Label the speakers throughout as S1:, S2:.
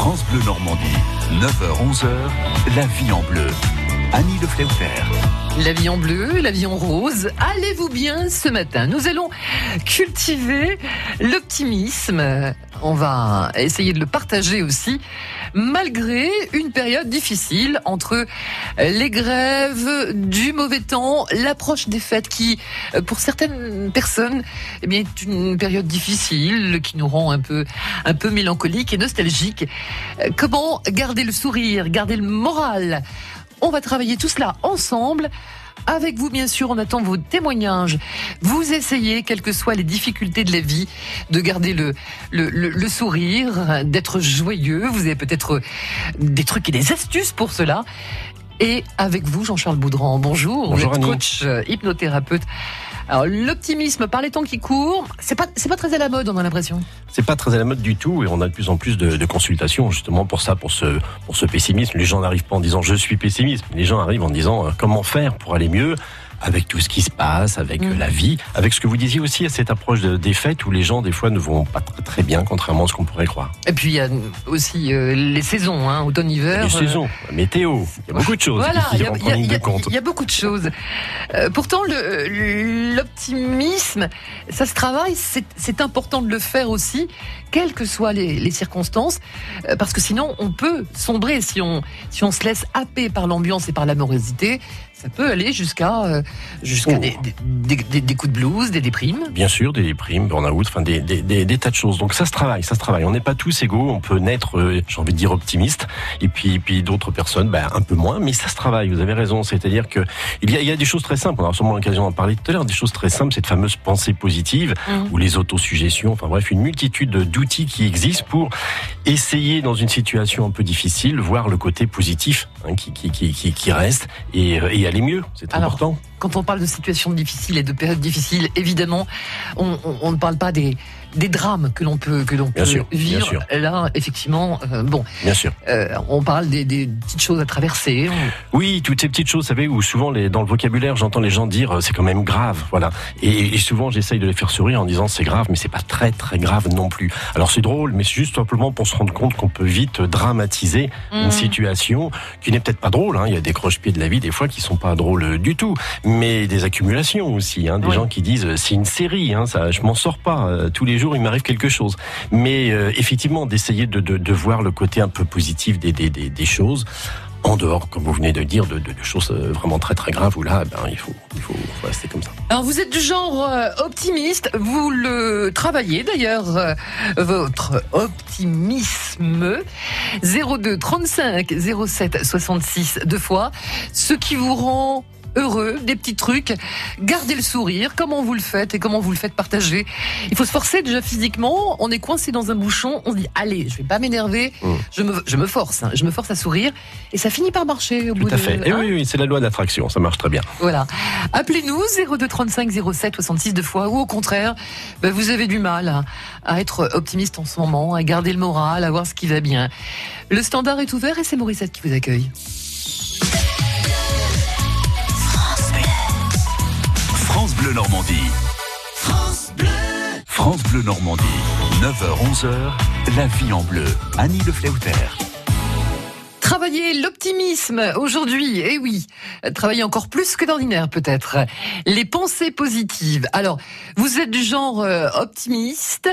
S1: France Bleu Normandie, 9h-11h, la vie en bleu. Annie Le
S2: La vie en bleu, la vie en rose. Allez-vous bien ce matin? Nous allons cultiver l'optimisme. On va essayer de le partager aussi, malgré une période difficile entre les grèves, du mauvais temps, l'approche des fêtes qui, pour certaines personnes, eh bien, est une période difficile qui nous rend un peu, un peu mélancolique et nostalgique. Comment garder le sourire, garder le moral? On va travailler tout cela ensemble. Avec vous, bien sûr, on attend vos témoignages. Vous essayez, quelles que soient les difficultés de la vie, de garder le, le, sourire, d'être joyeux. Vous avez peut-être des trucs et des astuces pour cela. Et avec vous, Jean-Charles Boudran, bonjour.
S3: Bonjour,
S2: vous êtes coach, euh, hypnothérapeute. Alors l'optimisme par les temps qui courent, c'est pas c'est pas très à la mode, on a l'impression.
S3: C'est pas très à la mode du tout et on a de plus en plus de, de consultations justement pour ça, pour ce pour ce pessimisme. Les gens n'arrivent pas en disant je suis pessimiste, les gens arrivent en disant euh, comment faire pour aller mieux? Avec tout ce qui se passe, avec mm. la vie, avec ce que vous disiez aussi à cette approche des fêtes où les gens des fois ne vont pas très bien, contrairement à ce qu'on pourrait croire.
S2: Et puis il y a aussi euh, les saisons, hein, automne-hiver.
S3: Les saisons, la météo, il y a beaucoup de choses
S2: voilà,
S3: qui, qui rentrent en ligne de compte.
S2: Il y a beaucoup de choses. Euh, pourtant, l'optimisme, ça se travaille, c'est important de le faire aussi, quelles que soient les, les circonstances, euh, parce que sinon on peut sombrer si on, si on se laisse happer par l'ambiance et par l'amorosité ça peut aller jusqu'à euh, jusqu'à oh. des, des, des, coups de blues, des déprimes.
S3: Bien sûr, des déprimes, burn-out, enfin des, des, tas de choses. Donc ça se travaille, ça se travaille. On n'est pas tous égaux, on peut naître, euh, j'ai envie de dire optimiste, et puis puis d'autres personnes, ben, un peu moins, mais ça se travaille. Vous avez raison. C'est-à-dire que il y a, il y a des choses très simples. On aura sûrement l'occasion d'en parler tout à l'heure. Des choses très simples, cette fameuse pensée positive mmh. ou les autosuggestions. Enfin bref, une multitude d'outils qui existent pour essayer dans une situation un peu difficile, voir le côté positif hein, qui, qui, qui, qui, reste et, et aller mieux. C'est important.
S2: Quand on parle de situations difficiles et de périodes difficiles, évidemment, on, on ne parle pas des, des drames que l'on peut que l'on peut vivre. Là, effectivement, euh, bon.
S3: Bien sûr.
S2: Euh, on parle des, des, petites choses à traverser.
S3: Oui, toutes ces petites choses, vous savez, où souvent les, dans le vocabulaire, j'entends les gens dire euh, c'est quand même grave, voilà. Et, et souvent, j'essaye de les faire sourire en disant c'est grave, mais c'est pas très très grave non plus. Alors c'est drôle, mais c'est juste simplement pour se rendre compte qu'on peut vite dramatiser une mmh. situation qui n'est peut-être pas drôle. Hein. Il y a des croche-pieds de la vie des fois qui sont pas drôles du tout, mais des accumulations aussi. Hein. Des gens qui disent c'est une série, hein, ça, je m'en sors pas tous les il m'arrive quelque chose. Mais euh, effectivement, d'essayer de, de, de, voir le côté un peu positif des, des, des, des choses en dehors, comme vous venez de dire, de, de, de choses euh, vraiment très très graves où là, ben, il, faut, il faut, rester comme ça.
S2: Alors vous êtes du genre euh, optimiste, vous le travaillez d'ailleurs, votre optimisme 02 35 07 66 deux fois, ce qui vous rend heureux, des petits trucs. Gardez le sourire, comment vous le faites et comment vous le faites partager? Il faut se forcer déjà physiquement. On est coincé dans un bouchon, on se dit allez, je vais pas m'énerver, mmh. je, me, je me force, hein. je me force à sourire et ça finit par marcher au
S3: Tout
S2: bout
S3: à fait. Et oui, oui, c'est la loi d'attraction, ça marche très bien.
S2: Voilà. Appelez-nous 0235 07 66 deux fois ou au contraire, bah, vous avez du mal à, être optimiste en ce moment, à garder le moral, à voir ce qui va bien. Le standard est ouvert et c'est Mauricette qui vous accueille.
S1: Bleu Normandie. France Bleu. France Bleu Normandie. 9h-11h, la vie en bleu. Annie Le Fleuter.
S2: Travailler l'optimisme aujourd'hui, et eh oui, travailler encore plus que d'ordinaire peut-être. Les pensées positives. Alors, vous êtes du genre euh, optimiste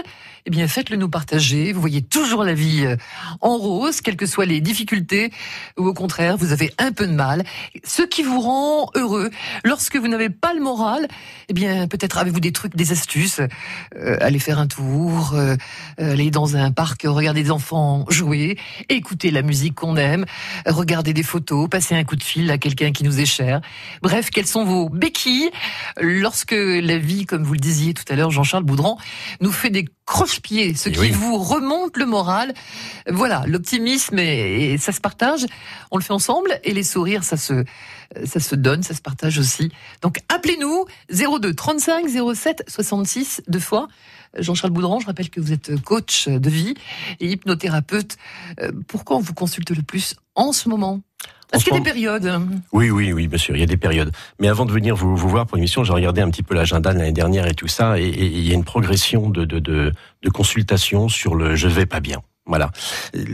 S2: eh bien faites-le nous partager. Vous voyez toujours la vie euh, en rose, quelles que soient les difficultés, ou au contraire, vous avez un peu de mal. Ce qui vous rend heureux, lorsque vous n'avez pas le moral, eh bien peut-être avez-vous des trucs, des astuces, euh, aller faire un tour, euh, aller dans un parc, regarder des enfants jouer, écouter la musique qu'on aime, regarder des photos, passer un coup de fil à quelqu'un qui nous est cher. Bref, quelles sont vos béquilles lorsque la vie, comme vous le disiez tout à l'heure, Jean-Charles Boudran, nous fait des croche-pied, ce qui vous remonte le moral. Voilà, l'optimisme et, ça se partage. On le fait ensemble et les sourires, ça se, ça se donne, ça se partage aussi. Donc appelez-nous 02 35 07 66 deux fois. Jean-Charles Boudran, je rappelle que vous êtes coach de vie et hypnothérapeute. Euh, pourquoi on vous consulte le plus en ce moment? Est-ce qu'il y a des périodes?
S3: Oui, oui, oui, bien sûr, il y a des périodes. Mais avant de venir vous, vous voir pour l'émission, j'ai regardé un petit peu l'agenda de l'année dernière et tout ça, et, il y a une progression de, de, de, de consultation sur le je vais pas bien. Voilà.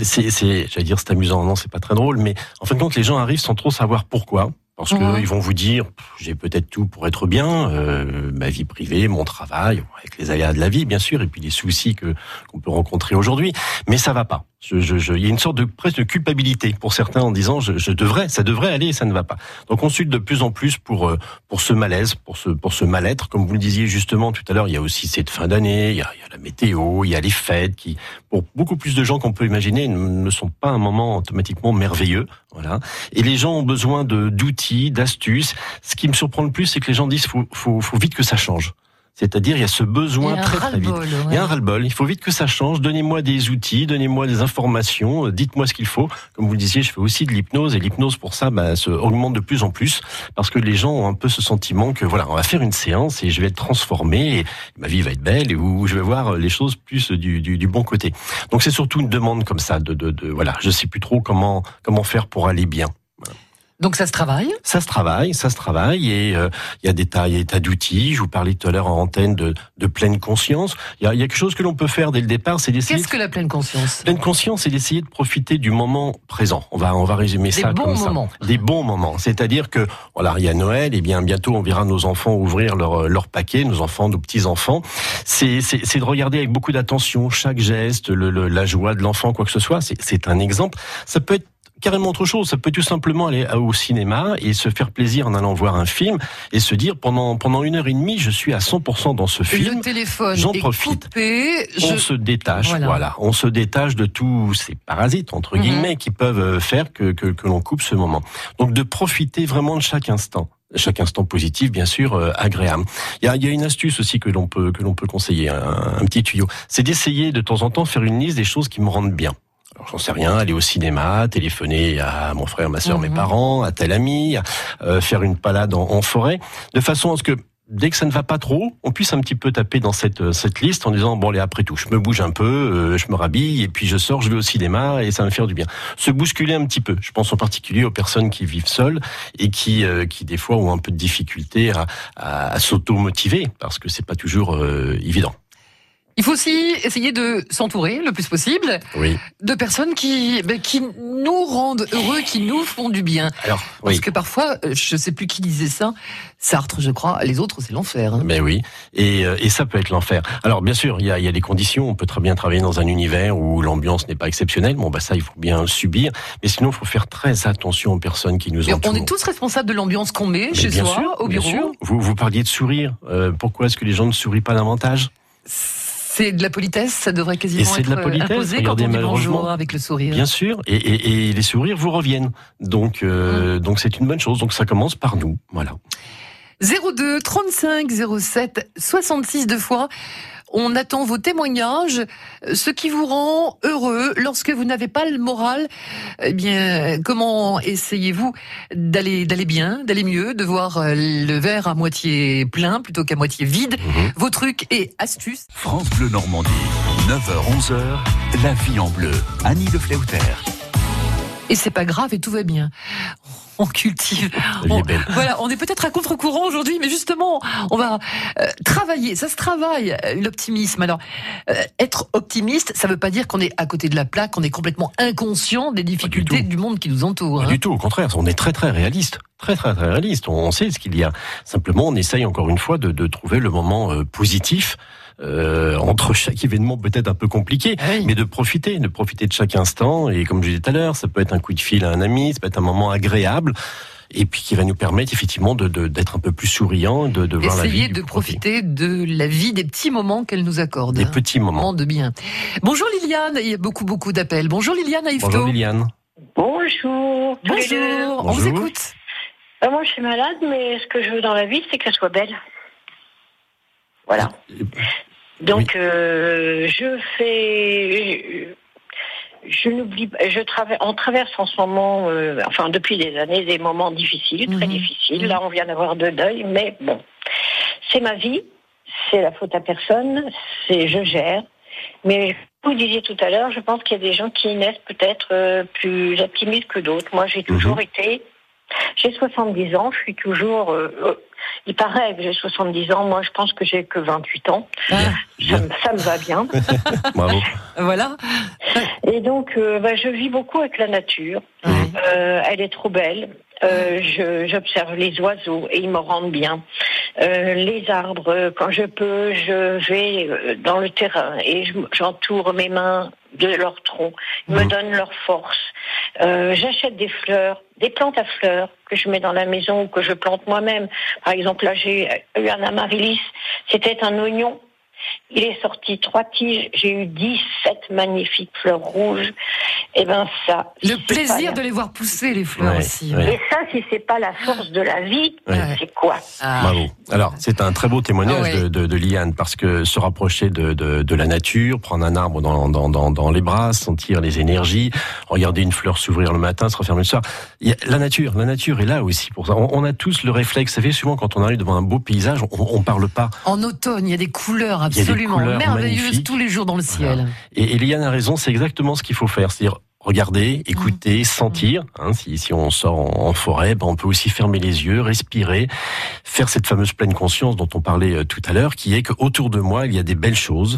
S3: C'est, j'allais dire, c'est amusant. Non, c'est pas très drôle, mais en fin de compte, les gens arrivent sans trop savoir pourquoi. Parce qu'ils vont vous dire, j'ai peut-être tout pour être bien, euh, ma vie privée, mon travail, avec les aléas de la vie, bien sûr, et puis les soucis que qu'on peut rencontrer aujourd'hui, mais ça va pas. Je, je, je, il y a une sorte de presque de culpabilité pour certains en disant je, je, devrais, ça devrait aller et ça ne va pas. Donc on consulte de plus en plus pour euh, pour ce malaise, pour ce pour ce mal-être. Comme vous le disiez justement tout à l'heure, il y a aussi cette fin d'année, il y a la météo, il y a les fêtes qui, pour beaucoup plus de gens qu'on peut imaginer, ne sont pas un moment automatiquement merveilleux. Voilà. Et les gens ont besoin de d'outils, d'astuces. Ce qui me surprend le plus, c'est que les gens disent faut faut, faut vite que ça change. C'est-à-dire, il y a ce besoin très très vite. Il y a un ras-le-bol. Il faut vite que ça change. Donnez-moi des outils, donnez-moi des informations, euh, dites-moi ce qu'il faut. Comme vous le disiez, je fais aussi de l'hypnose et l'hypnose pour ça bah, se augmente de plus en plus parce que les gens ont un peu ce sentiment que voilà, on va faire une séance et je vais être transformé et ma vie va être belle et où je vais voir les choses plus du, du, du bon côté. Donc c'est surtout une demande comme ça de, de, de voilà, je sais plus trop comment comment faire pour aller bien.
S2: Donc ça se travaille
S3: Ça se travaille, ça se travaille et euh, il y a des tas, y a des tas d'outils. Je vous parlais tout à l'heure en antenne de, de pleine conscience. Il y a, y a, quelque chose que l'on peut faire dès le départ, c'est d'essayer.
S2: Qu'est-ce que la pleine conscience?
S3: Pleine conscience, c'est d'essayer de profiter du moment présent. On va on va résumer
S2: des
S3: ça
S2: bons
S3: comme
S2: moments.
S3: ça. Des bons moments. C'est-à-dire que voilà, il y a Noël et bien bientôt on verra nos enfants ouvrir leur leur paquet, nos enfants, nos petits enfants. C'est c'est de regarder avec beaucoup d'attention chaque geste, le, le, la joie de l'enfant, quoi que ce soit. C'est un exemple. Ça peut être carrément autre chose. Ça peut tout simplement aller au cinéma et se faire plaisir en allant voir un film et se dire pendant pendant une heure et demie, je suis à 100% dans ce film.
S2: Le téléphone
S3: J'en profite.
S2: coupé,
S3: On
S2: je-
S3: se détache,
S2: Voilà.
S3: voilà. On se détache de tous ces parasites entre
S2: Mhm.
S3: guillemets qui peuvent euh, faire que que, que l'on coupe ce moment. Donc de profiter vraiment de chaque instant chaque instant positif, bien sûr, euh, agréable. Il y a, y a une astuce aussi que l'on peut que l'on peut conseiller, un, un petit tuyau, c'est d'essayer de temps en temps faire une liste des choses qui me rendent bien. Alors j'en sais rien, aller au cinéma, téléphoner à mon frère, ma soeur, mes
S2: Mhm.
S3: parents, à tel ami, euh, faire une balade en, en forêt, de façon à ce que dès que ça ne va pas trop, on puisse un petit peu taper dans cette euh, cette liste en disant bon allez après tout, je me bouge un peu, euh, je me rhabille et puis je sors, je vais au cinéma et ça va me faire du bien. Se bousculer un petit peu. Je pense en particulier aux personnes qui vivent seules et qui euh, qui des fois ont un peu de difficulté à, à, à s'auto-motiver parce que c'est pas toujours euh, évident.
S2: Il faut aussi essayer de s'entourer le plus possible
S3: Oui.
S2: de personnes qui, ben, qui nous rendent heureux, qui nous font du bien.
S3: Alors
S2: Parce
S3: oui.
S2: que parfois, euh, je sais plus qui disait ça, Sartre, je crois, les autres, c'est l'enfer. hein.
S3: Mais oui, et, euh, et ça peut être l'enfer. Alors bien sûr, il y a, il y a des conditions. On peut très bien travailler dans un univers où l'ambiance n'est pas exceptionnelle. Bon, bah ça, il faut bien subir. Mais sinon, il faut faire très attention aux personnes qui nous entourent.
S2: on est tous responsables de l'ambiance qu'on met
S3: Mais
S2: chez
S3: bien
S2: soi,
S3: sûr,
S2: au
S3: bien
S2: bureau.
S3: sûr. Vous, vous parliez de sourire. Euh, pourquoi est-ce que les gens ne sourient pas davantage?
S2: C'est de la politesse, ça devrait quasiment
S3: Et c'est
S2: être
S3: de la politesse,
S2: imposé
S3: regardez,
S2: quand on dit bonjour avec le sourire.
S3: Bien sûr, et, et, et les sourires vous reviennent. Donc,
S2: Mmh.
S3: euh, donc c'est une bonne chose. Donc ça commence par nous. Voilà.
S2: 02 35 07 66 deux fois. On attend vos témoignages, ce qui vous rend heureux lorsque vous n'avez pas le moral. Eh bien, comment essayez-vous d'aller d'aller bien, d'aller mieux, de voir euh, le verre à moitié plein plutôt qu'à moitié vide?
S3: Mhm.
S2: Vos trucs et astuces.
S1: France Bleu Normandie, 9h-11h, la vie en bleu. Annie Le Fleuter.
S2: Et c'est pas grave et tout va bien. On cultive. On-. Voilà, on est peut-être à contre-courant aujourd'hui, mais justement, on va euh, travailler. Ça se travaille, euh, l'optimisme. Alors, euh, être optimiste, ça veut pas dire qu'on est à côté de la plaque, qu'on est complètement inconscient des difficultés du monde qui nous entoure.
S3: Pas
S2: hein.
S3: du tout, au contraire, on est très très réaliste. Très très très réaliste. On sait ce qu'il y a. Simplement, on essaye encore une fois de, de trouver le moment euh, positif euh, entre chaque événement peut-être un peu compliqué,
S2: Ah oui.
S3: mais de profiter, de profiter de chaque instant. Et comme je disais tout à l'heure, ça peut être un coup de fil à un ami, ça peut être un moment agréable. Et puis qui va nous permettre effectivement de de- d'être un peu plus souriant, de, de voir la vie
S2: Essayer de
S3: profit.
S2: profiter de la vie, des petits moments qu'elle nous accorde.
S3: des petits moments.
S2: Moments de bien. Bonjour Liliane, il y a beaucoup beaucoup d'appels. Bonjour Liliane à Yvetot.
S3: Bonjour Liliane.
S4: Bonjour. deux.
S2: Bonjour, on vous
S3: Bonjour.
S2: écoute.
S4: Euh, moi, je suis malade, mais ce que je veux dans la vie, c'est qu'elle soit belle. Voilà. Donc, euh, je fais. Je n'oublie pas. Je traverse. On traverse en ce moment, euh, enfin depuis des années, des moments difficiles, très
S2: Mhm.
S4: difficiles. Là, on vient d'avoir deux deuils, mais bon, c'est ma vie. C'est la faute à personne. C'est je gère. Mais vous disiez tout à l'heure, je pense qu'il y a des gens qui naissent peut-être euh, plus optimistes que d'autres. Moi, j'ai toujours été. J'ai 70 ans, je suis toujours. euh, Il paraît que j'ai 70 ans. Moi, je pense que j'ai que 28 ans. Ah. Ça, me va bien.
S3: Bravo.
S2: Voilà.
S4: Et donc, euh, bah, je vis beaucoup avec la nature. Euh, elle est trop belle. Euh, j'observe les oiseaux et ils me rendent bien. Euh, les arbres, quand je peux, je vais euh, dans le terrain et j'entoure mes mains de leur tronc. Ils me mmh. donnent leur force. Euh, J'achète des fleurs, des plantes à fleurs que je mets dans la maison ou que je plante moi-même. Par exemple, là, j'ai eu un amaryllis. C'était un oignon il est sorti trois tiges. J'ai eu 17 magnifiques fleurs rouges. Et eh ben ça.
S2: Le plaisir de les voir pousser les fleurs aussi.
S4: Et ça, si c'est pas la force de la vie, c'est quoi
S3: ah. Bravo. Alors c'est un très beau témoignage ah de, de, Liane parce que se rapprocher de, de, la nature, prendre un arbre dans, dans, dans, dans, les bras, sentir les énergies, regarder une fleur s'ouvrir le matin, se refermer le soir. Il y a la nature, la nature est là aussi pour ça. On, a tous le réflexe. Vous savez, souvent quand on arrive devant un beau paysage, on, on parle pas.
S2: En automne, il y a des couleurs absolument merveilleuses tous les jours dans le ciel.
S3: Et Eliane a raison, c'est exactement ce qu'il faut faire. C'est-à-dire regarder, écouter, mmh. sentir. Hein, si, si, on sort en, forêt, ben on peut aussi fermer les yeux, respirer, faire cette fameuse pleine conscience dont on parlait euh, tout à l'heure, qui est qu'autour de moi, il y a des belles choses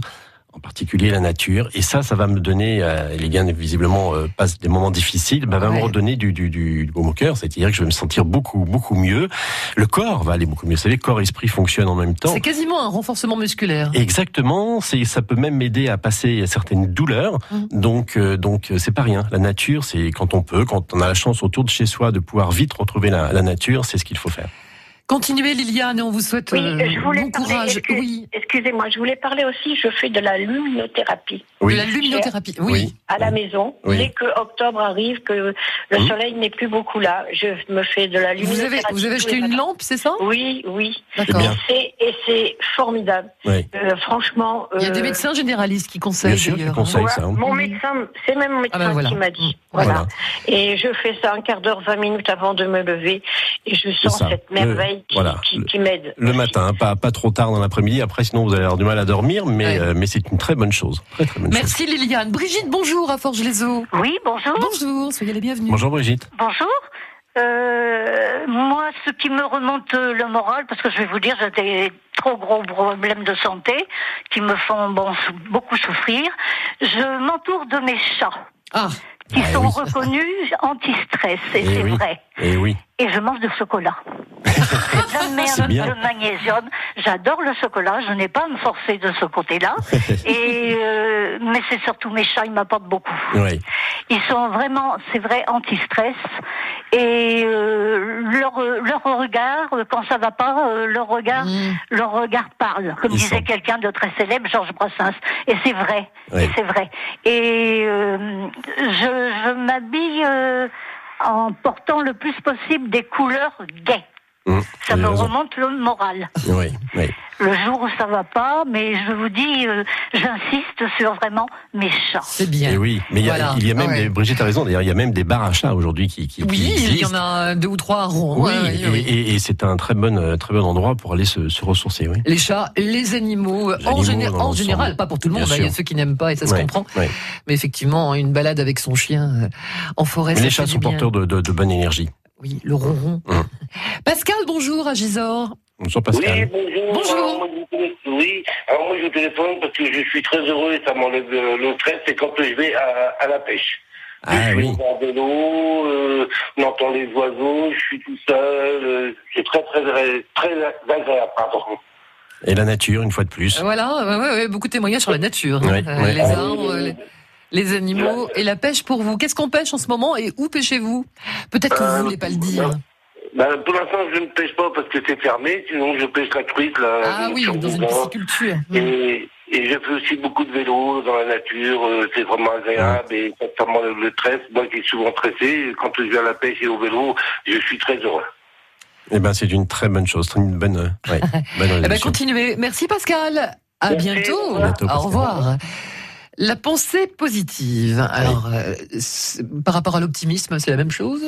S3: en particulier la nature. Et ça, ça va me donner, euh, les gains visiblement euh, passent des moments difficiles, bah, va me redonner du, du, du, baume au cœur. C'est-à-dire que je vais me sentir beaucoup, beaucoup mieux. Le corps va aller beaucoup mieux. Vous savez, corps et esprit fonctionnent en même temps.
S2: C'est quasiment un renforcement musculaire.
S3: Exactement. C'est, ça peut même m'aider à passer certaines douleurs. Mmh. Donc, euh, donc, c'est pas rien. La nature, c'est quand on peut, quand on a la chance autour de chez soi de pouvoir vite retrouver la, la nature, c'est ce qu'il faut faire.
S2: Continuez Liliane, on vous souhaite oui, euh, je voulais bon courage.
S4: oui. Excusez-moi, je voulais parler aussi, je fais de la luminothérapie.
S2: De la luminothérapie, oui.
S4: À la maison. Dès que octobre arrive, que le mmh. soleil n'est plus beaucoup là, je me fais de la luminothérapie.
S2: Vous avez, acheté une lampe, c'est ça?
S4: Oui, oui. D'accord. Et c'est formidable. Euh, franchement.
S2: Il y a des euh, médecins généralistes qui conseillent d'ailleurs.
S3: Hein.
S4: Mon médecin, c'est même mon ah ben médecin qui m'a dit. Mmh. Voilà. Et je fais ça un quart d'heure, 20 minutes avant de me lever. Et je sens cette merveille voilà. qui, m'aide.
S3: Le matin, pas, pas trop tard dans l'après-midi. Après, sinon, vous allez avoir du mal à dormir, mais, euh, mais c'est une très bonne chose. Très, très bonne
S2: Merci Liliane. Brigitte, bonjour à Forge-les-Eaux.
S4: Oui, bonjour.
S2: Bonjour, soyez les bienvenus.
S3: Bonjour Brigitte.
S4: Bonjour. Euh, moi, ce qui me remonte le moral, parce que je vais vous dire, j'ai des trop gros problèmes de santé qui me font bon, beaucoup souffrir. Je m'entoure de mes chats. Ah qui ah sont reconnus anti-stress, et, eh c'est vrai.
S3: Et eh oui.
S4: Et je mange du chocolat. de de magnésium. J'adore le chocolat. Je n'ai pas à me forcer de ce côté-là. et euh, mais c'est surtout mes chats, ils m'apportent beaucoup. Oui. Ils sont vraiment, c'est vrai, anti-stress. Et euh, leur leur regard, quand ça va pas, euh, leur regard, mm. leur regard parle, comme disait quelqu'un de très célèbre, Georges Brassens. Et c'est vrai. Et c'est vrai. Et je, je m'habille en portant le plus possible des couleurs gaies. Mmh, ça me remonte le moral.
S3: Oui, oui
S4: le jour où ça va pas, mais je vous dis, euh, j'insiste sur vraiment mes chats.
S2: C'est bien. Et
S3: oui, mais il y, a même, des, Brigitte a raison, d'ailleurs, il y a même des bars à chats aujourd'hui qui, qui,
S2: Oui, il y en a deux ou trois à
S3: Rouen. Oui, et, c'est un très bon, euh, très bon endroit pour aller se, se ressourcer. Oui.
S2: Les chats, les animaux, en, en général, pas pour tout le monde, hein, il y a ceux qui n'aiment pas et ça se comprend. Mais effectivement, une balade avec son chien euh, en forêt. Mais
S3: les chats sont porteurs de, de, de bonne énergie.
S2: Oui, le ronron. Hum. Pascal, bonjour à Gisors.
S3: Bonjour Pascal.
S5: Oui, bonjour. oui, alors moi je vous téléphone parce que je suis très heureux et ça m'enlève le stress, c'est quand je vais à, la pêche.
S3: Ah
S5: je
S3: oui.
S5: suis de l'eau, euh, on entend les oiseaux, je suis tout seul, euh, c'est très très très agréable. Pardon.
S3: Et la nature, une fois de plus.
S2: Voilà, beaucoup de témoignages sur la nature. Hein. Euh, les arbres, les, animaux et la pêche pour vous. Qu'est-ce qu'on pêche en ce moment et où pêchez-vous? Peut-être que vous ne voulez pas le dire.
S5: Ben, pour l'instant, je ne pêche pas parce que c'est fermé. Sinon, je pêche la truite. Là,
S2: ah oui, dans une pisciculture.
S5: Et, et je fais aussi beaucoup de vélo dans la nature. Euh, c'est vraiment agréable et m'enlève le stress. Moi qui suis souvent stressé, quand je viens à la pêche et au vélo, je suis très heureux.
S3: Eh ben, c'est une très bonne chose, une bonne, ouais,
S2: bonne eh ben, continuez. Merci Pascal. À bientôt. Au revoir. La pensée positive. Alors, euh, par rapport à l'optimisme, c'est la même chose?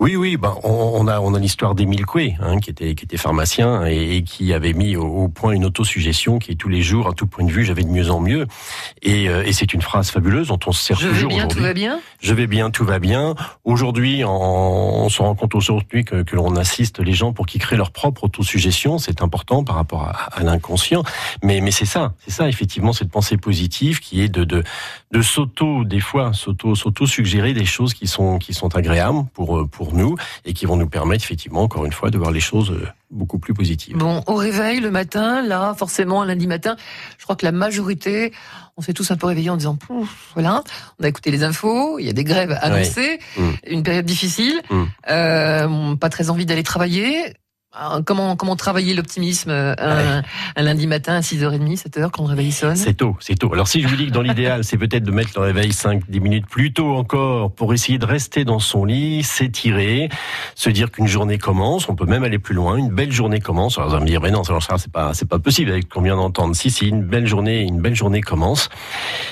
S3: Oui, oui. Ben, on, a on a l'histoire d'Émile Coué, hein, qui était qui était pharmacien et, qui avait mis au, point une autosuggestion qui est tous les jours, à tout point de vue, j'avais de mieux en mieux. Et, euh, et c'est une phrase fabuleuse dont on se sert
S2: Je
S3: toujours
S2: vais bien, tout va bien?
S3: Je vais bien, tout va bien. Aujourd'hui, on, se rend compte aujourd'hui que, que l'on assiste les gens pour qu'ils créent leur propre autosuggestion. C'est important par rapport à, à l'inconscient. Mais mais c'est ça, c'est ça effectivement cette pensée positive qui est de de, s'auto, des fois, s'auto, s'auto suggérer des choses qui sont, qui sont agréables pour, euh, pour nous et qui vont nous permettre effectivement, encore une fois, de voir les choses euh, beaucoup plus positives.
S2: Bon, au réveil le matin, là, forcément, lundi matin, je crois que la majorité, on s'est tous un peu réveillés en disant, Pouf, voilà, on a écouté les infos, il y a des grèves annoncées, mmh. une période difficile, mmh. euh, pas très envie d'aller travailler. Ah, comment, comment travailler l'optimisme euh, un, lundi matin à 6h30, 7h quand le réveil sonne?
S3: C'est tôt, c'est tôt. Alors si je vous dis que dans l'idéal, c'est peut-être de mettre le réveil 5-10 minutes plus tôt encore pour essayer de rester dans son lit, s'étirer, se dire qu'une journée commence, on peut même aller plus loin, une belle journée commence. Alors vous allez me dire, mais non, ça c'est pas, c'est pas possible avec combien d'entendre. Si, si, une belle journée, une belle journée commence.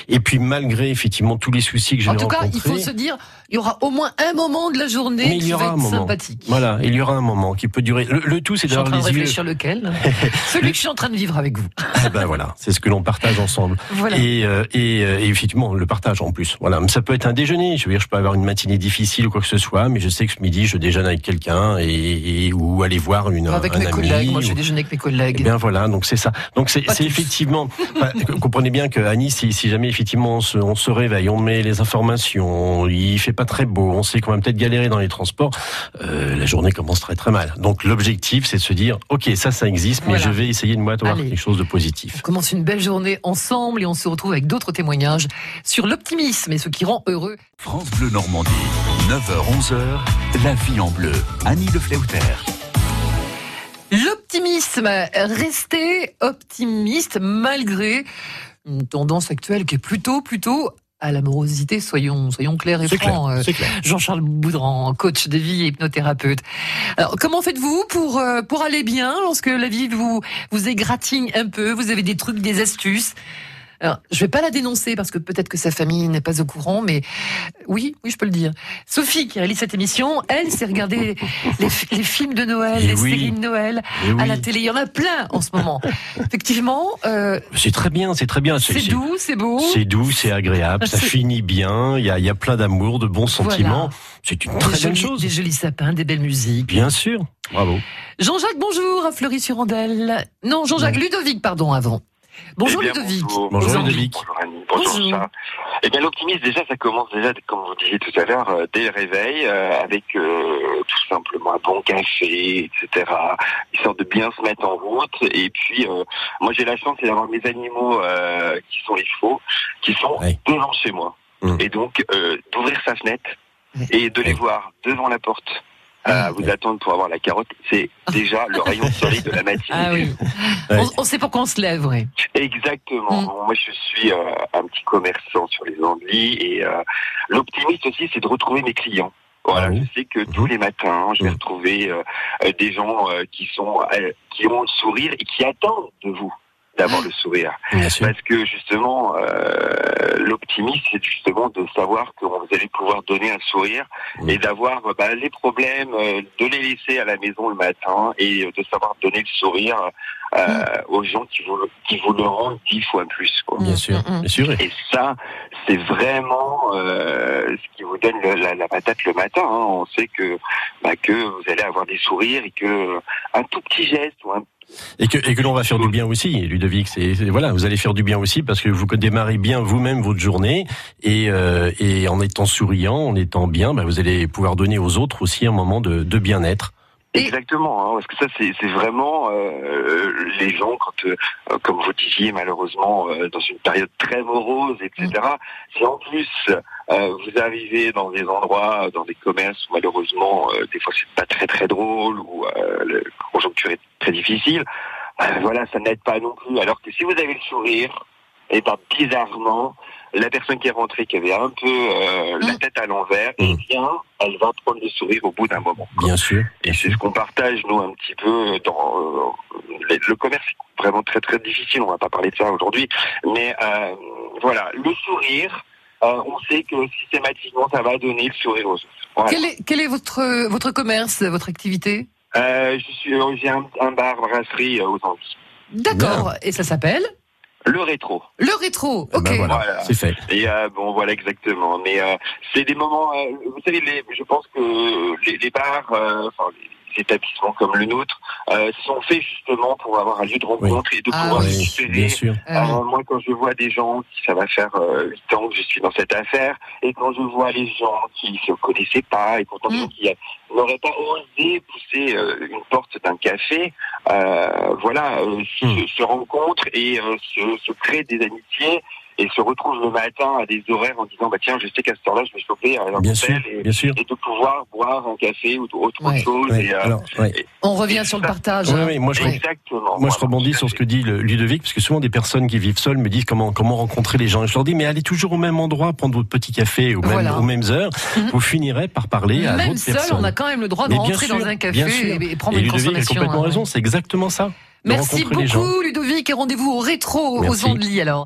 S3: Et puis malgré effectivement tous les soucis que j'ai rencontrés...
S2: En tout cas, il faut se dire, il y aura au moins un moment de la journée qui va être sympathique.
S3: Voilà, il y aura un moment qui peut durer. Le, tout, c'est d'avoir les
S2: yeux. réfléchir lequel Celui que je suis en train de vivre avec vous.
S3: Ben voilà, c'est ce que l'on partage ensemble. Voilà. Et, euh, et, euh, et, effectivement, le partage en plus. Voilà, ça peut être un déjeuner. Je veux dire, je peux avoir une matinée difficile ou quoi que ce soit, mais je sais que ce midi, je déjeune avec quelqu'un et, et, ou aller voir une.
S2: Avec
S3: un
S2: mes
S3: ami,
S2: collègues. Moi, je déjeune avec mes collègues.
S3: Eh bien voilà, donc c'est ça. Donc c'est effectivement. comprenez bien que Annie, si, si jamais effectivement on se, on se réveille, on met les informations, il fait pas très beau, on sait qu'on va peut-être galérer dans les transports, euh, la journée commence très très mal. Donc l'objectif, c'est de se dire, ok, ça, ça existe, mais je vais essayer de moi avoir quelque chose de positif.
S2: On commence une belle journée ensemble et on se retrouve avec d'autres témoignages sur l'optimisme et ce qui rend heureux.
S1: France Bleu Normandie, 9h-11h, la vie en bleu. Annie Le Fleuter.
S2: L'optimisme, rester optimiste malgré une tendance actuelle qui est plutôt, plutôt à l'amorosité, soyons, soyons clairs et francs.
S3: Euh,
S2: Jean-Charles Boudran, coach de vie et hypnothérapeute. Alors, comment faites-vous pour, euh, pour aller bien lorsque la vie vous, vous égratigne un peu? Vous avez des trucs, des astuces? Alors, je vais pas la dénoncer parce que peut-être que sa famille n'est pas au courant, mais oui, oui, je peux le dire. Sophie, qui réalise cette émission, elle s'est regardée les, films de Noël, les séries de Noël à la télé. Il y en a plein en ce moment. Effectivement.
S3: Euh, c'est très bien, c'est très bien.
S2: C'est doux, c'est beau.
S3: C'est doux, c'est agréable, ça finit bien. Il y a, y a plein d'amour, de bons sentiments. C'est une très bonne chose.
S2: Des jolis sapins, des belles musiques.
S3: Bien sûr. Bravo.
S2: Jean-Jacques, bonjour, à Fleury-sur-Andelle. Non, Jean-Jacques Ludovic, pardon, avant. Bonjour eh Ludovic.
S3: Bonjour, Ludovic.
S5: Bonjour Annie. Bonjour, Eh bien l'optimisme déjà ça commence déjà comme vous disiez tout à l'heure euh, dès le réveil euh, avec euh, tout simplement un bon café etc. Histoire de bien se mettre en route et puis moi j'ai la chance d'avoir mes animaux qui sont les chevaux qui sont devant chez moi mmh. et donc d'ouvrir sa fenêtre et de les voir devant la porte à vous attendre pour avoir la carotte, c'est déjà le rayon de soleil de la matinée.
S2: Ah oui. On, sait pourquoi on se lève, oui.
S5: Exactement. Mm. Moi, je suis euh, un petit commerçant sur les Andelys et euh, l'optimiste aussi, c'est de retrouver mes clients. Voilà, ah je sais que tous les matins, je vais mm. retrouver euh, des gens qui sont qui ont le sourire et qui attendent de vous d'avoir le sourire. Parce que justement, euh, l'optimisme, c'est justement de savoir que vous allez pouvoir donner un sourire et d'avoir bah, les problèmes, euh, de les laisser à la maison le matin et de savoir donner le sourire euh, aux gens qui vous, qui vous le rendent dix fois plus. Quoi.
S3: Bien sûr, bien sûr.
S5: Et ça, c'est vraiment euh, ce qui vous donne la, la, patate le matin. Hein. On sait que, bah, que vous allez avoir des sourires et que un tout petit geste ou un
S3: et que, et que l'on va faire du bien aussi, Ludovic. C'est, voilà, vous allez faire du bien aussi parce que vous démarrez bien vous-même votre journée et, euh, et en étant souriant, en étant bien, bah, vous allez pouvoir donner aux autres aussi un moment de, de bien-être.
S5: Exactement, hein, parce que ça c'est vraiment euh, les gens quand, euh, comme vous disiez malheureusement euh, dans une période très morose, etc. Mm. Si en plus vous arrivez dans des endroits, dans des commerces où malheureusement des fois c'est pas très très drôle ou la conjoncture est très difficile, voilà ça n'aide pas non plus. Alors que si vous avez le sourire, et ben bizarrement la personne qui est rentrée, qui avait un peu euh, la tête à l'envers, eh mm. bien, elle va prendre le sourire au bout d'un moment.
S3: Bien sûr.
S5: Et c'est ce qu'on partage, nous, un petit peu dans euh, le commerce. Vraiment très très difficile, on va pas parler de ça aujourd'hui, mais euh, voilà, le sourire, on sait que systématiquement, ça va donner le sourire aux autres.
S2: Quel, est, quel est votre, votre commerce, votre activité?
S5: Je suis, J'ai un, un, bar brasserie aux Antilles.
S2: D'accord. Et ça s'appelle?
S5: Le rétro.
S2: Le rétro, eh ben
S3: ok. voilà, c'est fait.
S5: Et euh, bon, voilà exactement. Mais euh, c'est des moments. Euh, vous savez, les, je pense que les, les bars, enfin établissements comme le nôtre euh, sont faits justement pour avoir un lieu de rencontre et de
S2: ah,
S5: pouvoir
S2: oui,
S5: récupérer.
S3: sûr.
S5: Euh, moi, quand je vois des gens, ça va faire euh, huit ans que je suis dans cette affaire, et quand je vois les gens qui se connaissaient pas et pourtant mm. qui n'auraient pas osé pousser euh, une porte d'un café, euh, voilà, mm. se, se, rencontrent et se, se créent des amitiés et se retrouve le matin à des horaires en disant bah tiens je sais qu'à ce temps-là je vais choper un
S3: bien sûr,
S5: et,
S3: bien sûr.
S5: et de pouvoir boire un café ou autre
S2: ouais,
S5: chose
S3: ouais,
S5: et, euh,
S3: alors, ouais.
S5: et,
S2: on revient sur le partage
S3: oui, moi je,
S5: exactement
S3: moi je rebondis sur ce que dit le Ludovic parce que souvent des personnes qui vivent seules me disent comment comment rencontrer les gens et je leur dis mais allez toujours au même endroit prendre votre petit café aux,
S2: voilà.
S3: aux mêmes heures
S2: Mhm.
S3: vous finirez par parler à
S2: même
S3: d'autres
S2: seul
S3: personnes
S2: on a quand même le droit de rentrer
S3: sûr,
S2: dans un café et, et prendre
S3: et
S2: une
S3: Ludovic a
S2: consommation
S3: complètement
S2: hein.
S3: raison c'est exactement ça
S2: merci beaucoup Ludovic et rendez-vous au rétro
S3: Merci.
S2: aux Andelys alors